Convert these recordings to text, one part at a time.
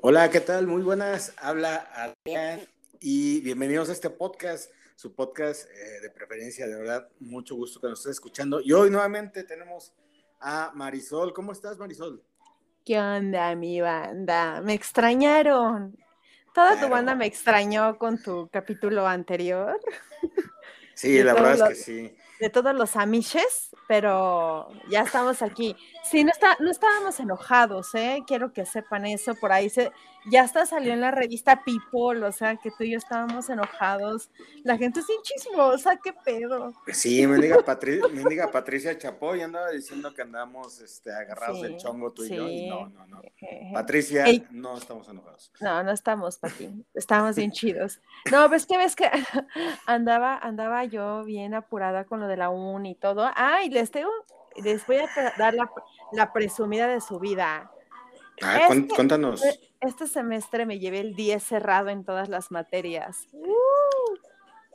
Hola, ¿qué tal? Muy buenas. Habla Adrián y bienvenidos a este podcast, su podcast eh, de preferencia, de verdad, mucho gusto que nos estés escuchando. Y hoy nuevamente tenemos a Marisol. ¿Cómo estás, Marisol? ¿Qué onda, mi banda? Me extrañaron. Toda tu banda me extrañó con tu capítulo anterior. Sí, la verdad es que sí de todos los amishes, pero ya estamos aquí. Sí, no, está, no estábamos enojados, ¿eh? Quiero que sepan eso. Por ahí se, ya hasta salió en la revista People, o sea, que tú y yo estábamos enojados. La gente sin chismosa, qué pedo. Sí, me diga, Patricia, Patricia Chapoy andaba diciendo que andamos este, agarrados del chongo tú y yo. Y no, no, no. Patricia, no estamos enojados. No, no estamos, Pati. Estamos bien chidos. No, ves que ves que andaba, andaba yo bien apurada con lo de la uni y todo. Ay, les tengo, les voy a dar la, presumida de su vida. Ah, cuéntanos. Este semestre me llevé el 10 cerrado en todas las materias. Uh.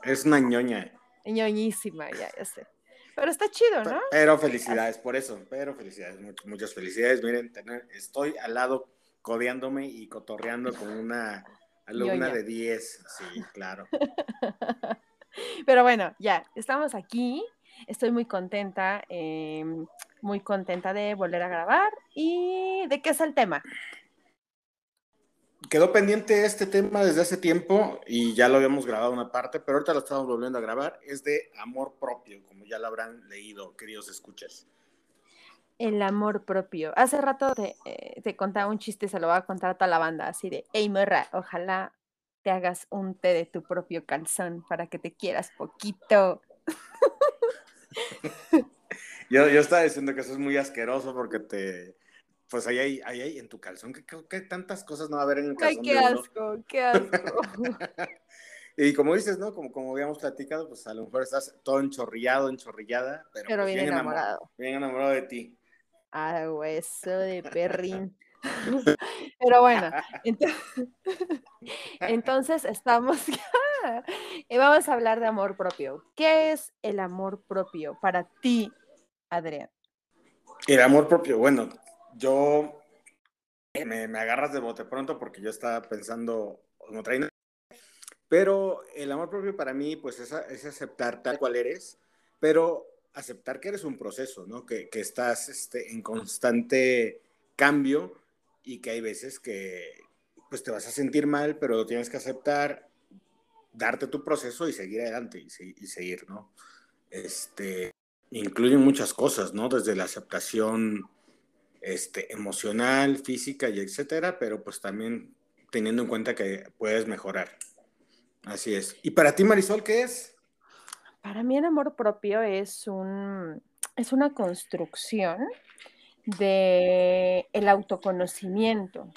Es una ñoña. ñoñísima, ya, ya sé. Pero está chido, ¿no? Pero felicidades por eso, pero felicidades, muchas felicidades. Miren, estoy al lado codeándome y cotorreando con una alumna de 10, sí, claro. Pero bueno, ya, estamos aquí. Estoy muy contenta, em, muy contenta de volver a grabar. ¿Y de qué es el tema? Quedó pendiente este tema desde hace tiempo y ya lo habíamos grabado una parte, pero ahorita lo estamos volviendo a grabar. Es de amor propio, como ya lo habrán leído, queridos escuchas. El amor propio. Hace rato te, eh, te contaba un chiste, se lo voy a contar a toda la banda, así de, hey, morra, ojalá te hagas un té de tu propio calzón para que te quieras poquito. yo, yo estaba diciendo que eso es muy asqueroso porque te, pues ahí hay, ahí hay en tu calzón, que, tantas cosas no va a haber en el calzón. Ay, qué asco, qué asco. y como dices, ¿no? Como, como habíamos platicado, pues a lo mejor estás todo enchorrillado, enchorrillada, pero, pero pues bien, enamorado. Bien enamorado de ti. Ah, hueso de perrín. Pero bueno, entonces, estamos, y vamos a hablar de amor propio. ¿Qué es el amor propio para ti, Adrián? El amor propio, bueno, yo me, agarras de bote pronto porque yo estaba pensando en otra pero el amor propio para mí, pues es, es, aceptar tal cual eres, pero aceptar que eres un proceso, ¿no? Que, que estás este, en constante cambio y que hay veces que pues te vas a sentir mal, pero lo tienes que aceptar, darte tu proceso y seguir adelante y, seguir, ¿no? Este, incluyen muchas cosas, ¿no? Desde la aceptación este, emocional, física y etcétera, pero pues también teniendo en cuenta que puedes mejorar. Así es. ¿Y para ti, Marisol, qué es? Para mí el amor propio es un es una construcción de el autoconocimiento.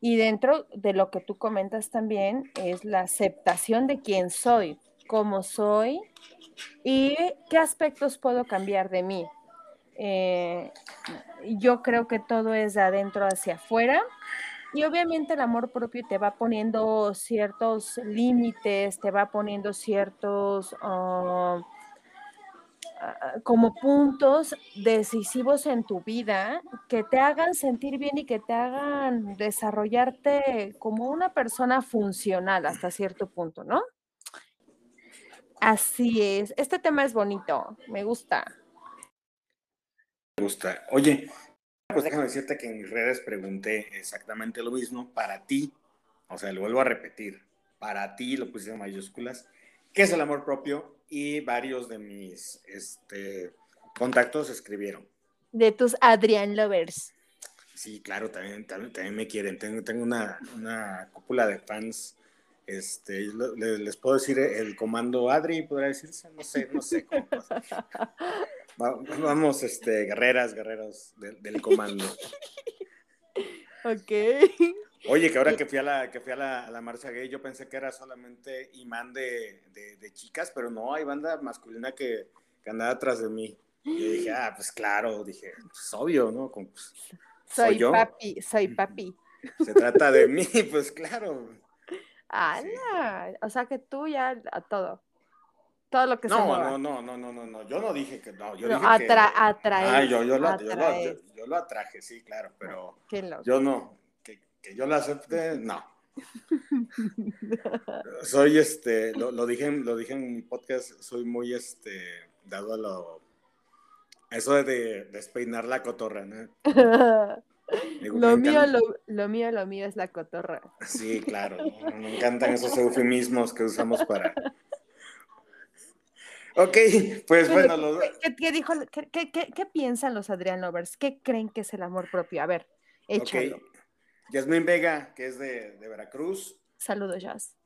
Y dentro de lo que tú comentas también es la aceptación de quién soy, cómo soy y qué aspectos puedo cambiar de mí. Eh, yo creo que todo es de adentro hacia afuera y obviamente el amor propio te va poniendo ciertos límites, te va poniendo ciertos... Ah, como puntos decisivos en tu vida que te hagan sentir bien y que te hagan desarrollarte como una persona funcional hasta cierto punto, ¿no? Así es. Este tema es bonito, me gusta. Gusta. Oye, pues déjame decirte que en mis redes pregunté exactamente lo mismo para ti. O sea, lo vuelvo a repetir. Para ti, lo puse en mayúsculas. ¿Qué es el amor propio? y varios de mis este, contactos escribieron. De tus Adrián Lovers. Sí, claro, también, también, me quieren. Tengo, tengo una, una, cúpula de fans. Este, les, puedo decir el comando Adri, podría decirse, no sé, no sé cómo. Vamos, este, guerreras, guerreros del comando. Ok. Oye, que ahora que fui a la, que fui a la, marcha gay, yo pensé que era solamente imán de, de, chicas, pero no, hay banda masculina que, que andaba atrás de mí. Y dije, ah, pues claro, dije, pues obvio, ¿no? Pues, soy, papi, soy papi. Se trata de mí, pues claro. ¡Hala! O sea que tú ya a todo. Todo lo que no, se No, no, no, no, no, no, yo no dije que no, yo dije atra que... Ah, yo, yo, lo, yo, lo, yo, lo, atraje, sí, claro, pero yo no, que yo la acepte, no. soy este, lo, dije, lo dije en mi podcast, soy muy este, dado a lo, eso de despeinar la cotorra, ¿no? lo, mío, lo, mío, lo mío es la cotorra. Sí, claro. Me encantan esos eufemismos que usamos para. Ok, pues bueno. ¿Qué, dijo, qué, piensan los Adrián Lovers? ¿Qué creen que es el amor propio? A ver, échalo. Yasmín Vega, que es de, Veracruz. Saludos, Jazz.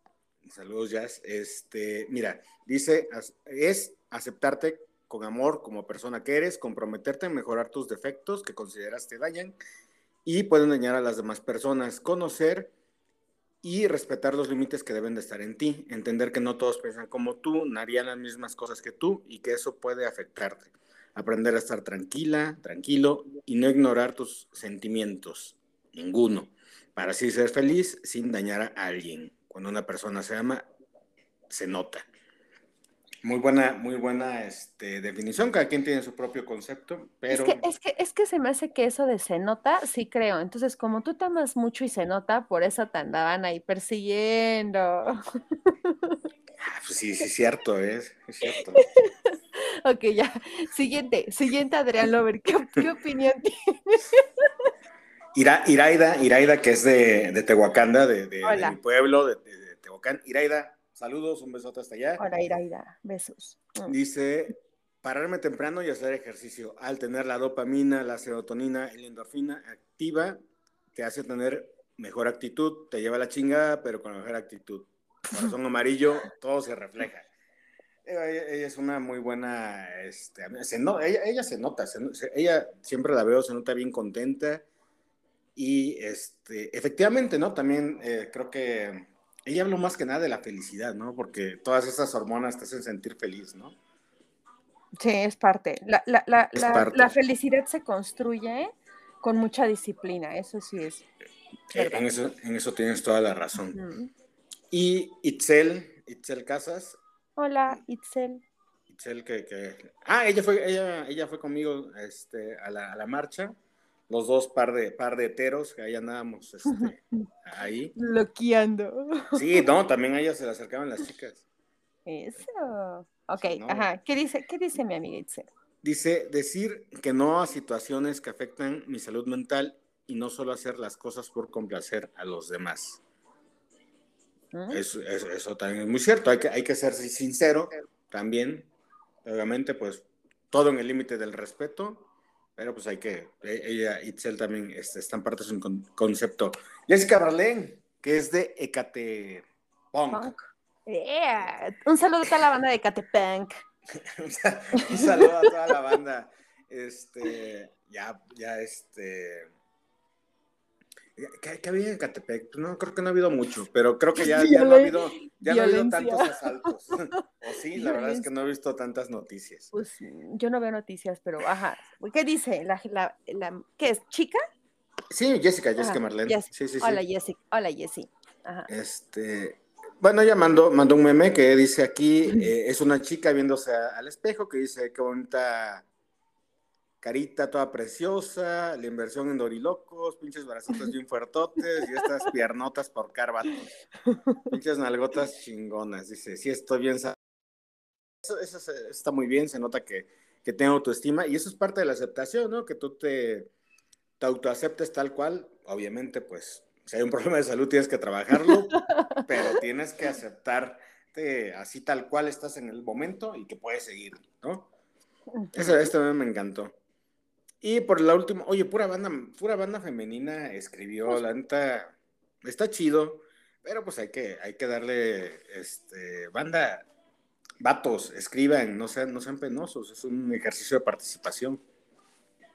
Saludos, Jazz. Este, mira, dice, es aceptarte con amor como persona que eres, comprometerte en mejorar tus defectos que consideras te dañan y pueden dañar a las demás personas, conocer y respetar los límites que deben de estar en ti, entender que no todos piensan como tú, no harían las mismas cosas que tú y que eso puede afectarte. Aprender a estar tranquila, tranquilo y no ignorar tus sentimientos, ninguno, para así ser feliz sin dañar a alguien. Cuando una persona se ama, se nota. Muy buena, muy buena este, definición. Cada quien tiene su propio concepto, pero. Es que, es que, es que se me hace que eso de se nota, sí creo. Entonces, como tú te amas mucho y se nota, por eso te andaban ahí persiguiendo. Ah, pues sí, sí, cierto, es, es cierto. ok, ya. Siguiente, siguiente, Adrián Lover. ¿Qué, opinión tienes? Ira, Iraida, Iraida, que es de, de Tehuacanda, de, de, mi pueblo, de, de Tehuacán. Iraida, Saludos, un besote hasta allá. Hola, Ira, Ira. Besos. Mm. Dice, pararme temprano y hacer ejercicio. Al tener la dopamina, la serotonina y la endorfina activa, te hace tener mejor actitud. Te lleva la chingada, pero con mejor actitud. Corazón amarillo, todo se refleja. Ella, es una muy buena, este, ella, se nota, ella siempre la veo, se nota bien contenta y este, efectivamente, ¿no? También eh, creo que ella habló más que nada de la felicidad, ¿no? Porque todas esas hormonas te hacen sentir feliz, ¿no? Sí, es parte. La, felicidad se construye con mucha disciplina, eso sí es. Eh, en, eso, en eso tienes toda la razón. Y Itzel, Itzel Casas. Hola, Itzel. Itzel que, Ah, ella fue, ella, ella fue conmigo este, a, la, a la marcha los dos par de, par de heteros, que ahí andábamos este, ahí. Bloqueando. Sí, no, también a ellas se le acercaban las chicas. Eso. Ok, ajá. ¿Qué dice, ¿Qué dice mi amiga Itzel? Dice, decir que no a situaciones que afectan mi salud mental y no solo hacer las cosas por complacer a los demás. ¿Mm? Eso, eso, también es muy cierto, hay que, hay que ser sincero también, obviamente, pues todo en el límite del respeto, pero pues hay que, e, ella, Itzel también este, están parte de su concepto. Jessica Barlén, que es de Ecate Punk. Un saludo a toda la banda de Ecate Punk. Un saludo a toda la banda. Este, ya, ya, este, ¿Qué, había en Catepec? Pues no, creo que no ha habido mucho, pero creo que ya, no ha habido, ya no ha habido tantos asaltos. o sí, la verdad es que no he visto tantas noticias. Pues yo no veo noticias, pero ajá. ¿Qué dice? ¿La, la, la qué es? ¿Chica? Sí, Jessica, Jessica Marlene. Sí, sí, Hola, Jessica. Hola, Jessie. Este, bueno, ella mandó, mandó un meme que dice aquí, eh, es una chica viéndose al espejo que dice, qué bonita carita toda preciosa, la inversión en dorilocos, pinches brazotes bien fuertotes y estas piernotas por carvatos. Pinches nalgotas chingonas, dice, sí estoy bien. Eso, eso está muy bien, se nota que, que tengo autoestima y eso es parte de la aceptación, ¿no? Que tú te, te autoaceptes tal cual, obviamente, pues, si hay un problema de salud tienes que trabajarlo, pero tienes que aceptarte así tal cual estás en el momento y que puedes seguir, ¿no? Eso, esto me encantó. Y por la última, oye, pura banda, pura banda femenina escribió, pues la neta, está chido, pero pues hay que, hay que darle, este, banda, vatos, escriban, no sean, no sean penosos, es un ejercicio de participación.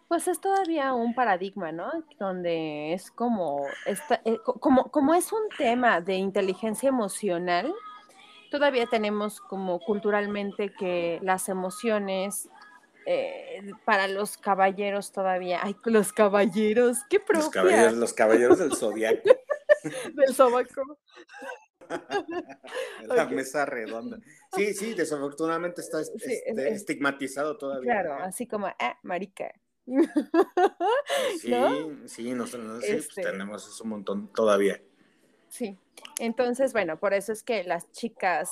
Pues es todavía un paradigma, ¿no? Donde es como, eh, como, como es un tema de inteligencia emocional, todavía tenemos como culturalmente que las emociones eh, para los caballeros todavía. Ay, los caballeros, qué propia. Los caballeros, los caballeros del zodiaco. del sobaco. La mesa redonda. Sí, sí, desafortunadamente está este, estigmatizado todavía. Claro, así como, ah, marica. Sí, sí, nosotros sí, pues, este tenemos eso un montón todavía. Sí, entonces, bueno, por eso es que las chicas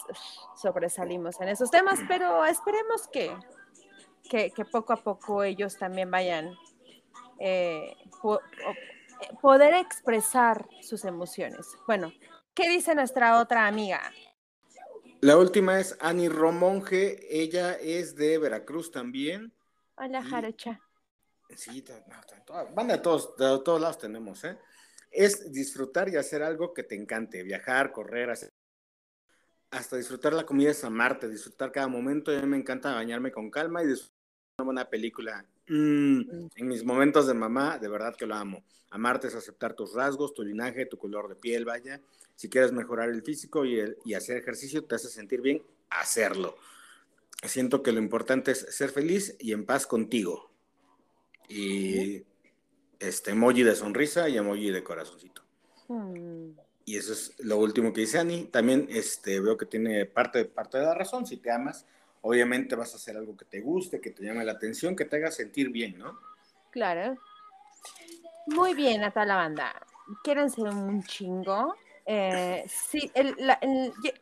sobresalimos en esos temas, pero esperemos que, que, poco a poco ellos también vayan eh, poder expresar sus emociones. Bueno, ¿qué dice nuestra otra amiga? La última es Ani Romonge, ella es de Veracruz también. Hola, Jarocha. Sí, van de todos, de todos lados tenemos, ¿eh? es disfrutar y hacer algo que te encante, viajar, correr, hasta disfrutar la comida es amarte, disfrutar cada momento. A mí me encanta bañarme con calma y disfrutar una buena película. Mm, en mis momentos de mamá, de verdad que lo amo. Amarte es aceptar tus rasgos, tu linaje, tu color de piel, vaya. Si quieres mejorar el físico y, y hacer ejercicio, te hace sentir bien, hacerlo. Siento que lo importante es ser feliz y en paz contigo. Y este emoji de sonrisa y emoji de corazoncito. Mm. Y eso es lo último que dice Ani. También este, veo que tiene parte, parte de la razón. Si te amas, obviamente vas a hacer algo que te guste, que te llame la atención, que te haga sentir bien, ¿no? Claro. Muy bien a toda la banda. ¿Quieren ser un chingo? Eh, sí,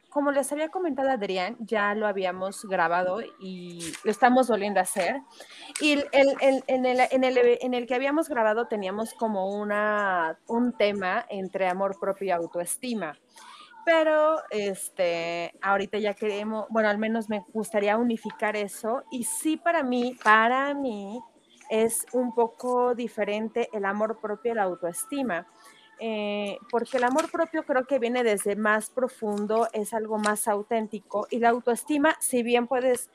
como les había comentado Adrián, ya lo habíamos grabado y lo estamos volviendo a hacer. Y en, el, que habíamos grabado teníamos como una, un tema entre amor propio y autoestima. Pero este, ahorita ya queremos, bueno, al menos me gustaría unificar eso. Y sí, para mí, para mí es un poco diferente el amor propio y la autoestima eh, porque el amor propio creo que viene desde más profundo, es algo más auténtico y la autoestima, si bien puedes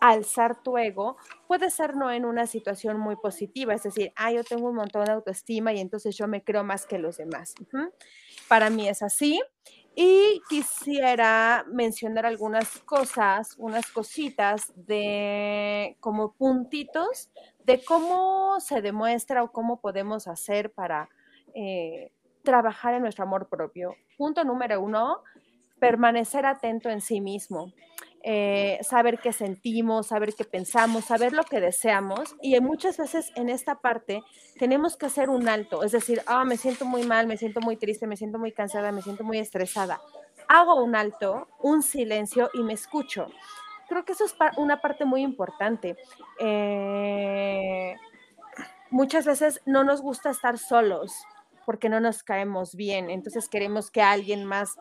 alzar tu ego, puede ser no en una situación muy positiva, es decir, ah, yo tengo un montón de autoestima y entonces yo me creo más que los demás. Para mí es así. Y quisiera mencionar algunas cosas, unas cositas de como puntitos de cómo se demuestra o cómo podemos hacer para eh, trabajar en nuestro amor propio. Punto número uno, permanecer atento en sí mismo. Eh, saber qué sentimos, saber qué pensamos, saber lo que deseamos. Y muchas veces en esta parte tenemos que hacer un alto, es decir, ah, me siento muy mal, me siento muy triste, me siento muy cansada, me siento muy estresada. Hago un alto, un silencio y me escucho. Creo que eso es una parte muy importante. Eh, muchas veces no nos gusta estar solos porque no nos caemos bien. Entonces queremos que alguien más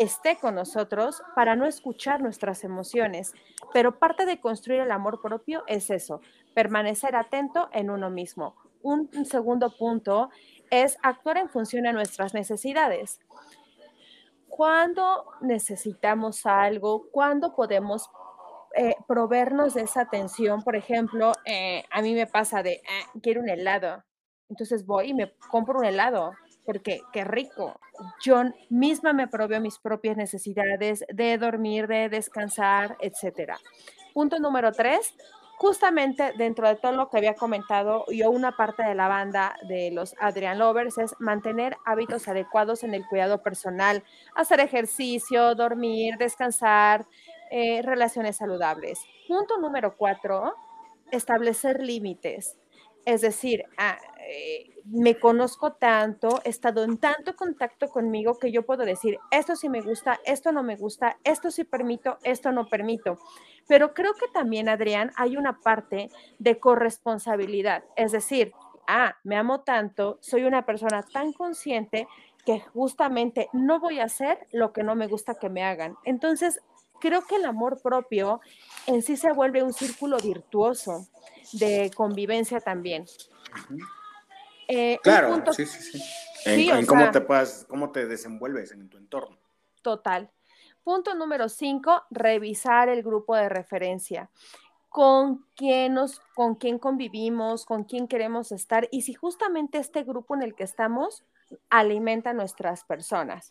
esté con nosotros para no escuchar nuestras emociones. Pero parte de construir el amor propio es eso, permanecer atento en uno mismo. Un, segundo punto es actuar en función de nuestras necesidades. Cuando necesitamos algo, cuando podemos eh, proveernos de esa atención, por ejemplo, eh, a mí me pasa de, ah, quiero un helado, entonces voy y me compro un helado, porque qué rico. Yo misma me proveo mis propias necesidades de dormir, de descansar, etc. Punto número tres, justamente dentro de todo lo que había comentado yo, una parte de la banda de los Adrian Lovers es mantener hábitos adecuados en el cuidado personal, hacer ejercicio, dormir, descansar, eh, relaciones saludables. Punto número cuatro, establecer límites. Es decir, ah, eh, me conozco tanto, he estado en tanto contacto conmigo que yo puedo decir, esto sí me gusta, esto no me gusta, esto sí permito, esto no permito. Pero creo que también, Adrián, hay una parte de corresponsabilidad. Es decir, ah, me amo tanto, soy una persona tan consciente que justamente no voy a hacer lo que no me gusta que me hagan. Entonces, creo que el amor propio en sí se vuelve un círculo virtuoso de convivencia también. Eh, claro, sí, sí, sí. En, cómo te puedas, cómo te desenvuelves en tu entorno. Total. Punto número cinco, revisar el grupo de referencia. Con quién, nos, con quién convivimos, con quién queremos estar y si justamente este grupo en el que estamos alimenta a nuestras personas.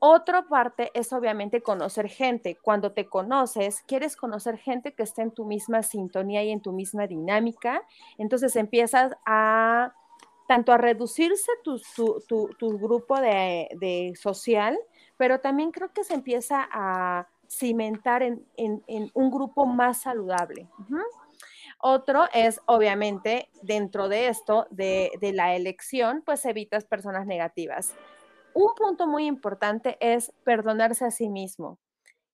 Otra parte es obviamente conocer gente. Cuando te conoces, quieres conocer gente que esté en tu misma sintonía y en tu misma dinámica. Entonces empiezas a tanto a reducirse tu, grupo de, social, pero también creo que se empieza a cimentar en, un grupo más saludable. Otro es, obviamente, dentro de esto, de, de la elección, pues evitas personas negativas. Un punto muy importante es perdonarse a sí mismo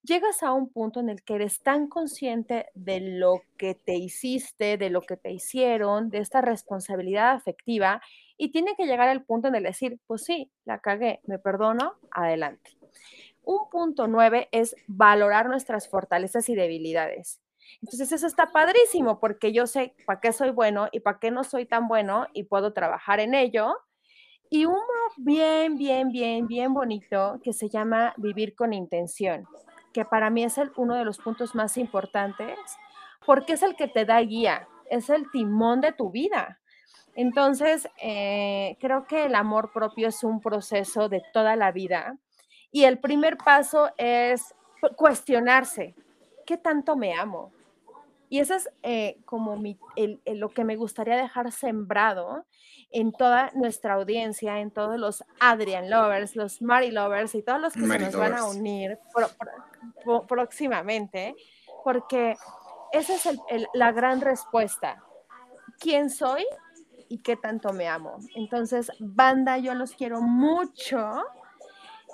llegas a un punto en el que eres tan consciente de lo que te hiciste, de lo que te hicieron, de esta responsabilidad afectiva, y tiene que llegar al punto en el decir, pues sí, la cagué, me perdono, adelante. Un punto nueve es valorar nuestras fortalezas y debilidades. Entonces eso está padrísimo porque yo sé para qué soy bueno y para qué no soy tan bueno y puedo trabajar en ello. Y uno bien, bien, bien, bien bonito que se llama vivir con intención que para mí es el, uno de los puntos más importantes, porque es el que te da guía, es el timón de tu vida. Entonces, eh, creo que el amor propio es un proceso de toda la vida y el primer paso es cuestionarse, ¿qué tanto me amo? Y eso es eh, como lo que me gustaría dejar sembrado en toda nuestra audiencia, en todos los Adrian Lovers, los Mari Lovers y todos los que se nos van a unir próximamente, porque esa es la gran respuesta. ¿Quién soy y qué tanto me amo? Entonces, banda, yo los quiero mucho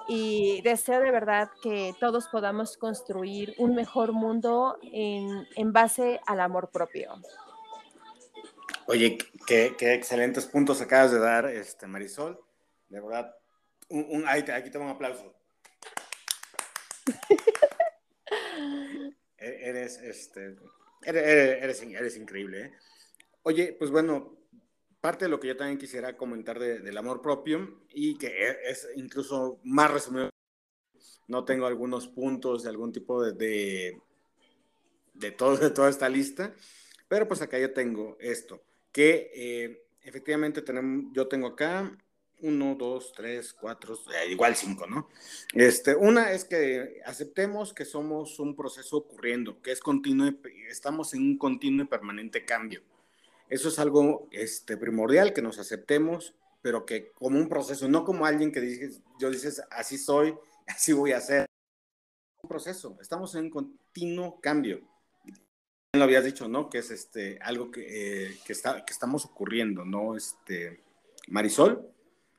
y deseo de verdad que todos podamos construir un mejor mundo en, en base al amor propio. Oye, qué, excelentes puntos acabas de dar, este, Marisol. De verdad, un, aquí te un aplauso. E, eres, este, eres, eres, increíble. ¿eh? Oye, pues bueno, parte de lo que yo también quisiera comentar del amor propio y que e, es incluso más resumido, no tengo algunos puntos de algún tipo de, de, todo, de toda esta lista, pero pues acá yo tengo esto que eh, efectivamente tenemos, yo tengo acá uno, dos, tres, cuatro, eh, igual cinco, ¿no? Este, una es que aceptemos que somos un proceso ocurriendo, que es continuo, estamos en un continuo y permanente cambio. Eso es algo este, primordial, que nos aceptemos, pero que como un proceso, no como alguien que dice, yo dices, así soy, así voy a ser. Un proceso, estamos en un continuo cambio lo habías dicho, ¿no? Que es este, algo que, eh, que, está, que estamos ocurriendo, ¿no? Este, Marisol.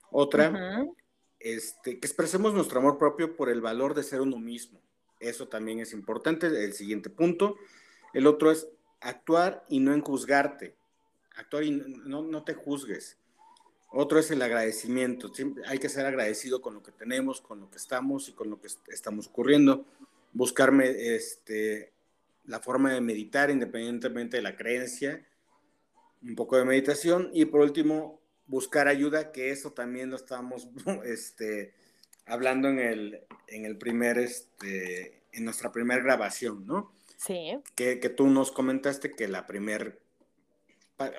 Otra, este, que expresemos nuestro amor propio por el valor de ser uno mismo. Eso también es importante. El siguiente punto. El otro es actuar y no en juzgarte. Actuar y no, no te juzgues. Otro es el agradecimiento. Siempre hay que ser agradecido con lo que tenemos, con lo que estamos y con lo que estamos ocurriendo. Buscarme este, la forma de meditar independientemente de la creencia, un poco de meditación y por último buscar ayuda, que eso también lo estábamos este, hablando en el, en el primer, este, en nuestra primera grabación, ¿no? Sí. Que, que tú nos comentaste que la primer,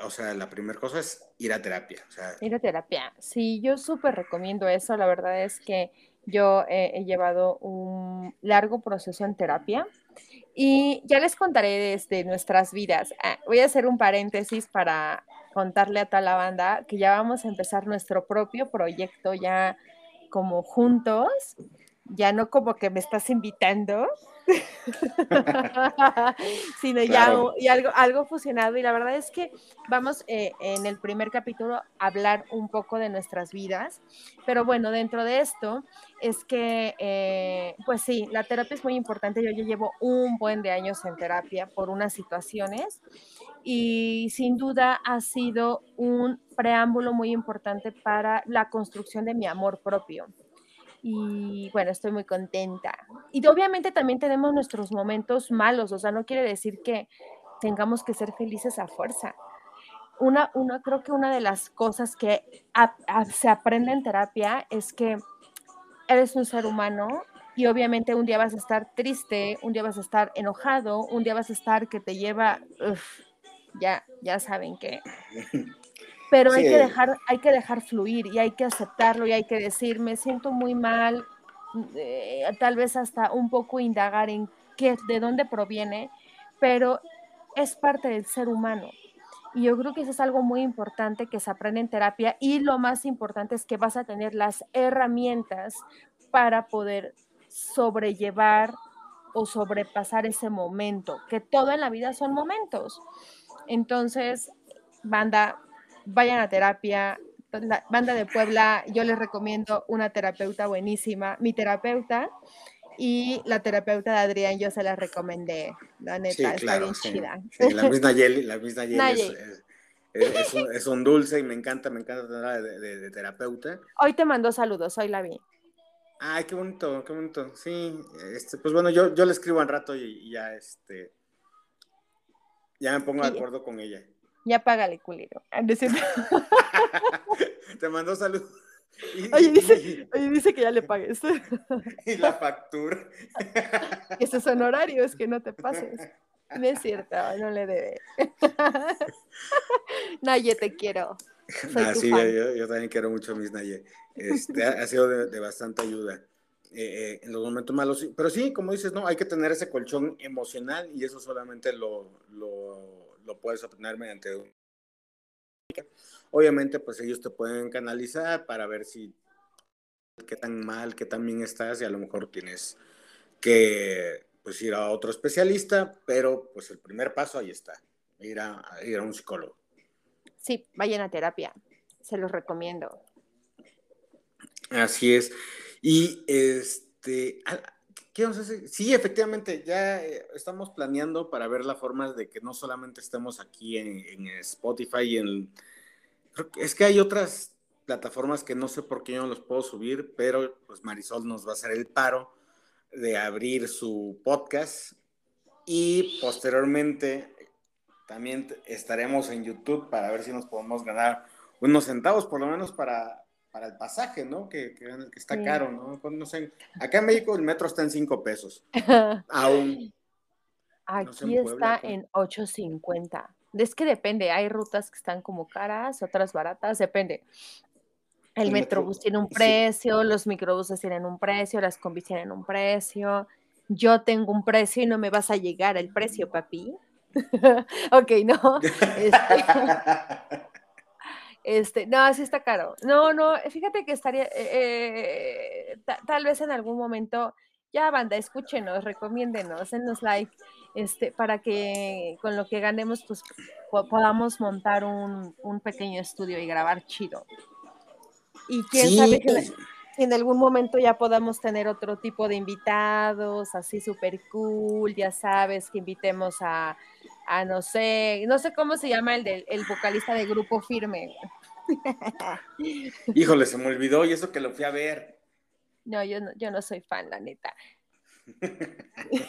o sea, la primera cosa es ir a terapia. ir a terapia. Sí, yo súper recomiendo eso. La verdad es que yo he llevado un largo proceso en terapia y ya les contaré desde nuestras vidas. Ah, voy a hacer un paréntesis para contarle a toda la banda que ya vamos a empezar nuestro propio proyecto ya como juntos, ya no como que me estás invitando, sino ya, algo, algo fusionado. Y la verdad es que vamos eh, en el primer capítulo a hablar un poco de nuestras vidas. Pero bueno, dentro de esto es que, eh, pues sí, la terapia es muy importante. Yo ya llevo un buen de años en terapia por unas situaciones y sin duda ha sido un preámbulo muy importante para la construcción de mi amor propio y bueno, estoy muy contenta. Y obviamente también tenemos nuestros momentos malos, o sea, no quiere decir que tengamos que ser felices a fuerza. Una, una creo que una de las cosas que se aprende en terapia es que eres un ser humano y obviamente un día vas a estar triste, un día vas a estar enojado, un día vas a estar que te lleva, ya, ya saben que pero hay, que dejar, hay que dejar fluir y hay que aceptarlo y hay que decir, me siento muy mal, eh, tal vez hasta un poco indagar en qué, de dónde proviene, pero es parte del ser humano. Y yo creo que eso es algo muy importante que se aprende en terapia y lo más importante es que vas a tener las herramientas para poder sobrellevar o sobrepasar ese momento, que todo en la vida son momentos. Entonces, banda, vayan a terapia. La banda de Puebla, yo les recomiendo una terapeuta buenísima. Mi terapeuta y la terapeuta de Adrián, yo se la recomendé. La neta, está bien chida. la misma Yeli, la misma Yeli es, un, dulce y me encanta, me encanta tenerla de, terapeuta. Hoy te mandó saludos, hoy la vi. Ay, qué bonito, qué bonito. Sí, este, pues bueno, yo, yo le escribo al rato y, ya, este, ya me pongo de acuerdo con ella. Ya págale, culero. Ah, te mandó saludos. oye, dice, oye, dice que ya le pagues. y la factura. Esos son horarios, que no te pases. No es cierto, no le debe. Naye, te quiero. ah, sí, yo, también quiero mucho a mis Naye. Este, ha, sido de, bastante ayuda eh, eh, en los momentos malos. Pero sí, como dices, no, hay que tener ese colchón emocional y eso solamente lo, lo, lo puedes obtener mediante Obviamente, pues ellos te pueden canalizar para ver si qué tan mal, qué tan bien estás y a lo mejor tienes que pues ir a otro especialista, pero pues el primer paso ahí está, ir a, ir a un psicólogo. Sí, vayan a terapia, se los recomiendo. Así es. Y este, Sí, efectivamente, ya eh, estamos planeando para ver la forma de que no solamente estemos aquí en, Spotify y en... Es que hay otras plataformas que no sé por qué yo no los puedo subir, pero pues Marisol nos va a hacer el paro de abrir su podcast y posteriormente también estaremos en YouTube para ver si nos podemos ganar unos centavos por lo menos para, para el pasaje, ¿no? Que, que, está caro, ¿no? No sé, acá en México el metro está en 5 pesos. Aún. Aquí está en 8.50. Es que depende, hay rutas que están como caras, otras baratas, depende. El, metrobús tiene un precio, los microbuses tienen un precio, las combis tienen un precio. Yo tengo un precio y no me vas a llegar al precio, papi. ok, no. Este, este, no, así está caro. No, no, fíjate que estaría, eh, eh, tal vez en algún momento, ya banda, escúchenos, recomiéndenos, denos like, este, para que con lo que ganemos, pues podamos montar un, un pequeño estudio y grabar chido. Y quién sabe si en algún momento ya podamos tener otro tipo de invitados, así súper cool, ya sabes, que invitemos a, a, no sé, no sé cómo se llama el, del, el vocalista de Grupo Firme. Híjole, se me olvidó y eso que lo fui a ver. No, yo no, yo no soy fan, la neta.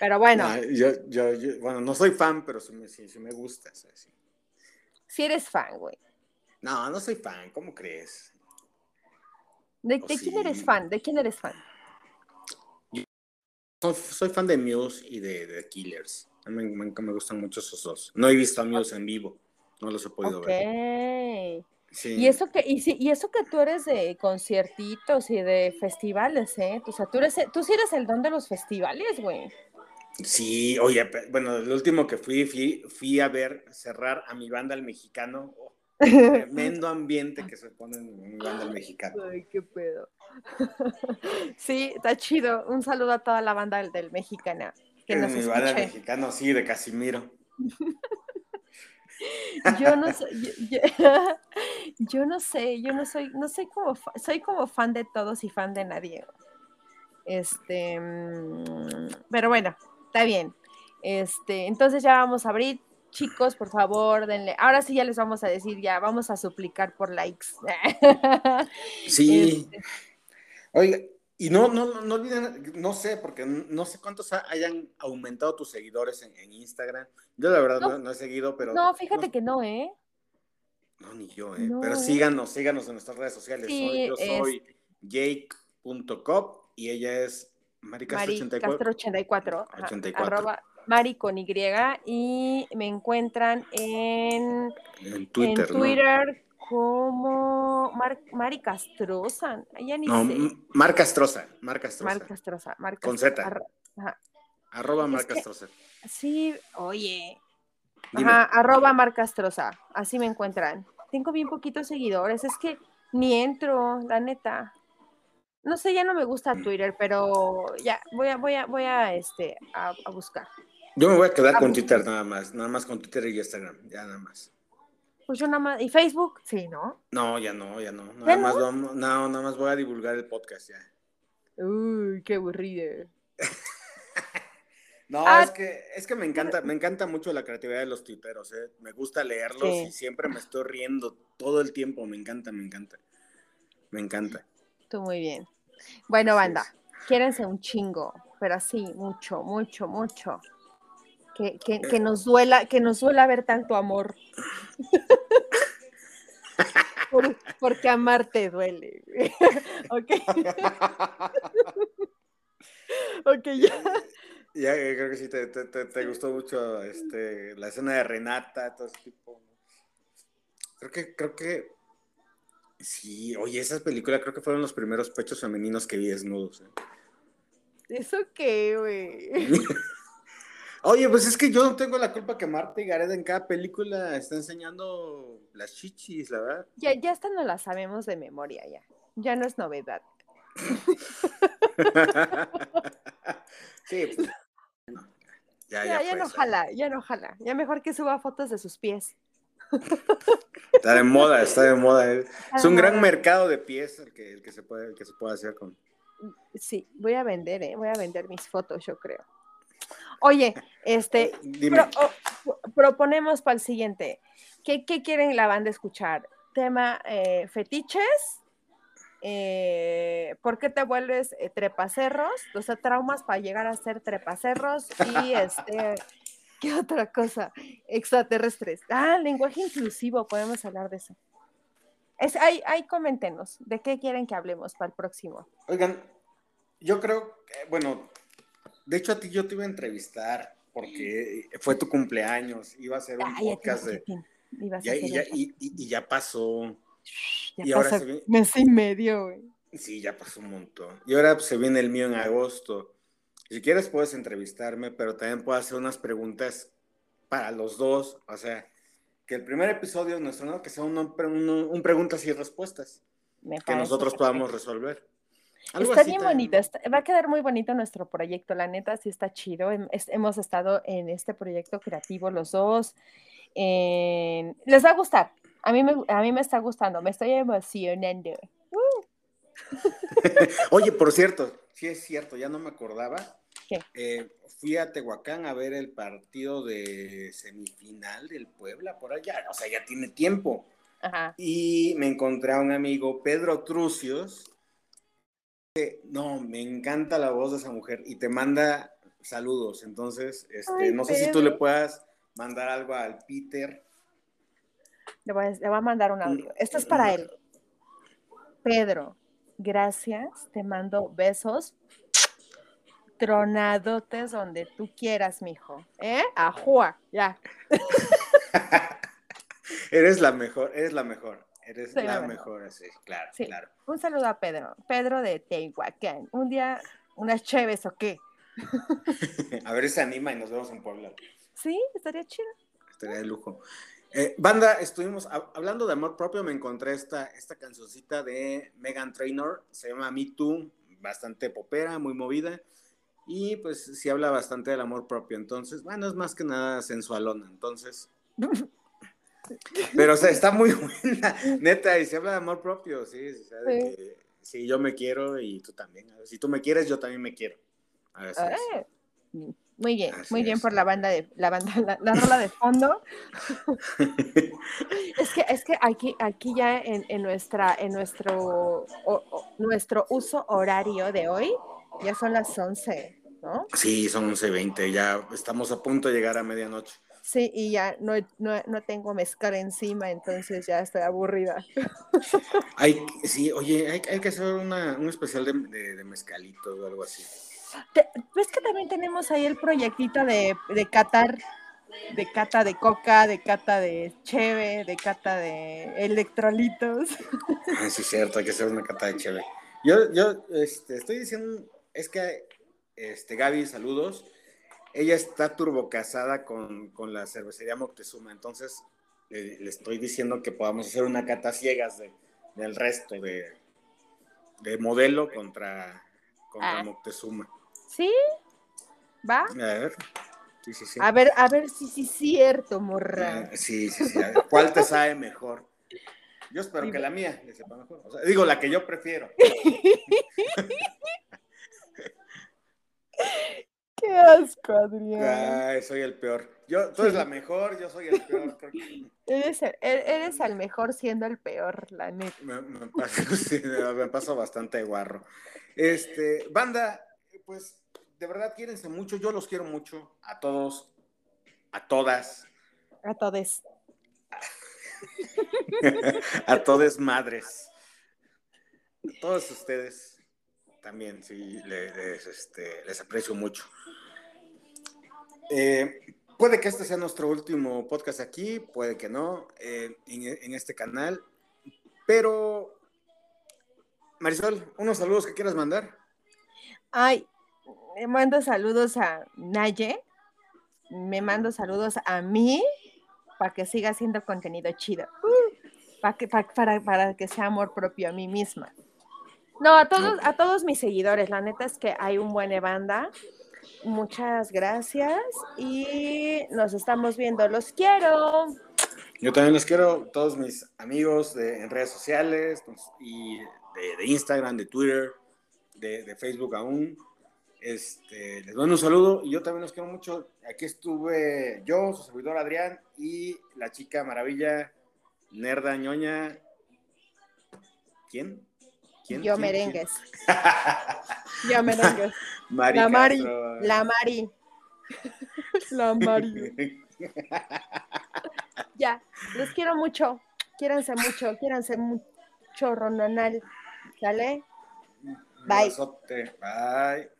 pero bueno. yo, yo, yo, bueno, no soy fan, pero sí me, sí, me gusta. Sí. Si eres fan, güey. No, no soy fan, ¿cómo crees? ¿De, quién eres fan? ¿De quién eres fan? Soy, fan de Muse y de, de Killers. A mí me, me, gustan mucho esos dos. No he visto a Muse en vivo, no los he podido ver. Sí. Y eso que y, y, eso que tú eres de conciertitos y de festivales, ¿eh? O sea, tú eres tú sí eres el don de los festivales, güey. Sí, oye, bueno, el último que fui, fui, fui a ver cerrar a mi banda el mexicano. Tremendo ambiente que se pone en un banda mexicano. Ay, qué pedo. Sí, está chido. Un saludo a toda la banda del, del mexicana. Que nos mi banda mexicano, sí, de Casimiro. yo no sé, yo, no sé, yo no soy, no soy como, soy como fan de todos y fan de nadie. Este, mm, pero bueno, está bien. Este, entonces ya vamos a abrir chicos, por favor, denle. Ahora sí ya les vamos a decir, ya vamos a suplicar por likes. Sí. Este. Oiga, y no, no, no olviden, no sé, porque no sé cuántos hayan aumentado tus seguidores en, Instagram. Yo la verdad no, he seguido, pero. No, fíjate que no, ¿eh? No, ni yo, ¿eh? Pero síganos, síganos en nuestras redes sociales. yo soy jake.cop y ella es Maricastro84. 84. 84. Arroba Mari con Y y me encuentran en, Twitter, como Mari Castrosa. Ya ni no, sé. Mar Castrosa. Mar Castrosa. Con Z. arroba Mar Castrosa. Sí, oye. Ajá, arroba Mar Castrosa. Así me encuentran. Tengo bien poquitos seguidores. Es que ni entro, la neta. No sé, ya no me gusta Twitter, pero ya voy a, voy a, voy a, este, a buscar. Yo me voy a quedar con Twitter nada más, nada más con Twitter y Instagram, ya nada más. Pues yo nada más. ¿Y Facebook? Sí, ¿no? No, ya no, ya no. Nada ¿Ya más no? vamos- no, nada más voy a divulgar el podcast ya. Uy, qué aburrido. No, Ah. es que, es que me encanta, me encanta mucho la creatividad de los tuiteros, ¿eh? Me gusta leerlos Sí. y siempre me estoy riendo todo el tiempo. Me encanta, me encanta. Me encanta. Tú muy bien. Bueno, banda, es. quiérense un chingo, pero así, mucho, mucho, mucho. Que, que, Eh. que nos duela, que nos duela ver tanto amor. Por- porque amarte duele. ok. ok, ya. Ya eh, creo que sí te, te- te- te gustó mucho este, la escena de Renata, todo ese tipo. Creo que, creo que sí, oye, esa película creo que fueron los primeros pechos femeninos que vi desnudos. ¿eh? ¿Eso qué, güey? Oye, pues es que yo no tengo la culpa que Marta y Gareda en cada película está enseñando las chichis, la verdad. Ya, ya esta no la sabemos de memoria, ya. Ya no es novedad. sí, pues. ya, Ya, ya, ya no jala, ya no jala. Ya mejor que suba fotos de sus pies. Está de moda, está de moda. eh. Es un gran mercado de pies el que, el que se puede, el que se puede hacer con. Sí, voy a vender, ¿eh? Voy a vender mis fotos, yo creo. Oye, este, Dime. pro- o- proponemos para el siguiente. ¿Qué, qué quieren la banda escuchar? ¿Tema eh, fetiches? Eh, ¿Por qué te vuelves eh, trepacerros? O sea, traumas para llegar a ser trepacerros y este, ¿qué otra cosa? Extraterrestres. Ah, lenguaje inclusivo, podemos hablar de eso. Es, ahí, ahí coméntenos, ¿de qué quieren que hablemos para el próximo? Oigan, yo creo, que, bueno, de hecho a ti yo te iba a entrevistar porque fue tu cumpleaños, iba a ser un Ay, podcast de... ya y, ya, y- y- y ya pasó, Ya y ahora se ve- mes y medio, güey. sí, ya pasó un montón. Y ahora pues, se viene el mío en agosto. Si quieres puedes entrevistarme, pero también puedo hacer unas preguntas para los dos, o sea, que el primer episodio nuestro, ¿no? Que sea un, un- un preguntas y respuestas, Me que nosotros perfecto. podamos resolver. Algo Está bien bonito, está- va a quedar muy bonito nuestro proyecto, la neta sí está chido. Es- hemos estado en este proyecto creativo los dos. en- Les va a gustar, a mí, me, a mí me está gustando, me estoy emocionando. Oye, por cierto, sí es cierto, ya no me acordaba. Eh, fui a Tehuacán a ver el partido de semifinal del Puebla, por allá, o sea, ya tiene tiempo. Ajá. Y me encontré a un amigo, Pedro Trucios. No, me encanta la voz de esa mujer y te manda saludos. Entonces, este, Ay, no sé si tú le puedas mandar algo al Peter. Le voy, a, le voy a mandar un audio. Esto es para él. Pedro, gracias. Te mando besos tronadotes donde tú quieras, mijo. ¿Eh? Ajua, ya. Eres la mejor, eres la mejor. Eres Soy la la mejor, así, claro, Sí. claro. Un saludo a Pedro. Pedro de Tehuacán. Un día, unas cheves o qué. A ver si se anima y nos vemos en Puebla. Sí, estaría chido. Estaría de lujo. Eh, banda, estuvimos hab- hablando de amor propio. Me encontré esta, esta cancioncita de Megan Trainor. Se llama Me Too. Bastante popera, muy movida. Y pues sí habla bastante del amor propio. Entonces, bueno, es más que nada sensualona. Entonces. Pero o sea, está muy buena, neta. Y se habla de amor propio, sí. o sea, de Sí. que, sí, yo me quiero y tú también. Si tú me quieres, yo también me quiero. A sí. Eh, Muy bien, Así muy bien es. por la banda de la banda, la, la rola de fondo. Es que, es que aquí, aquí ya en, en nuestra, en nuestro, o- o- nuestro uso horario de hoy, ya son las 11, ¿no? Sí, son 11.20. Ya estamos a punto de llegar a medianoche. Sí, y ya no, no, no tengo mezcal encima, entonces ya estoy aburrida. Hay, sí, oye, hay, hay que hacer una, un especial de, de, de mezcalito o algo así. ¿Ves que también tenemos ahí el proyectito de, de catar, de cata de coca, de cata de cheve, de cata de electrolitos? Ah, sí, cierto, hay que hacer una cata de chévere. Yo, yo este, estoy diciendo, es que este, Gaby, saludos. Ella está turbo casada con, con la cervecería Moctezuma, entonces eh, le estoy diciendo que podamos hacer una cata ciegas de, del resto de, de modelo contra, contra Ah. Moctezuma. ¿Sí? ¿Va? A ver. Sí, sí, sí. A ver, a ver si sí es cierto, morra. Eh, Sí, sí, sí. a ver, ¿Cuál te sabe mejor? Yo espero Sí, que la mía le sepa mejor. O sea, digo, la que yo prefiero. Qué asco, Adrián. Ay, soy el peor. Yo, tú eres la mejor, yo soy el peor. Creo que Eres el, e- eres el mejor siendo el peor, la neta. me, me paso, sí, me paso bastante guarro. Este, banda, pues de verdad quiérense mucho. Yo los quiero mucho. A todos, a todas, A todos. a todas madres. A todos ustedes también, sí, le- les, este, les aprecio mucho. Eh, puede que este sea nuestro último podcast aquí, puede que no, eh, en, en este canal, pero Marisol, unos saludos que quieras mandar. Ay, me mando saludos a Naye. Me mando saludos a mí para que siga haciendo contenido chido. para, que, pa- para, para que sea amor propio a mí misma. No, a todos, a todos mis seguidores. La neta es que hay un buen banda. Muchas gracias y nos estamos viendo. Los quiero. Yo también los quiero, todos mis amigos de, en redes sociales pues, y de, de Instagram, de Twitter, de, de Facebook aún. Este, les mando un saludo y yo también los quiero mucho. Aquí estuve yo, su servidor Adrián y la chica maravilla, nerda, ñoña. ¿Quién? ¿Quién? Yo ¿Quién? merengues. Yo merengues. Mari La Mari. La Mari. La Mari. Ya, los quiero mucho. Quiéranse mucho, quiéranse mucho, Ronanal. ¿Sale? Bye. Bye.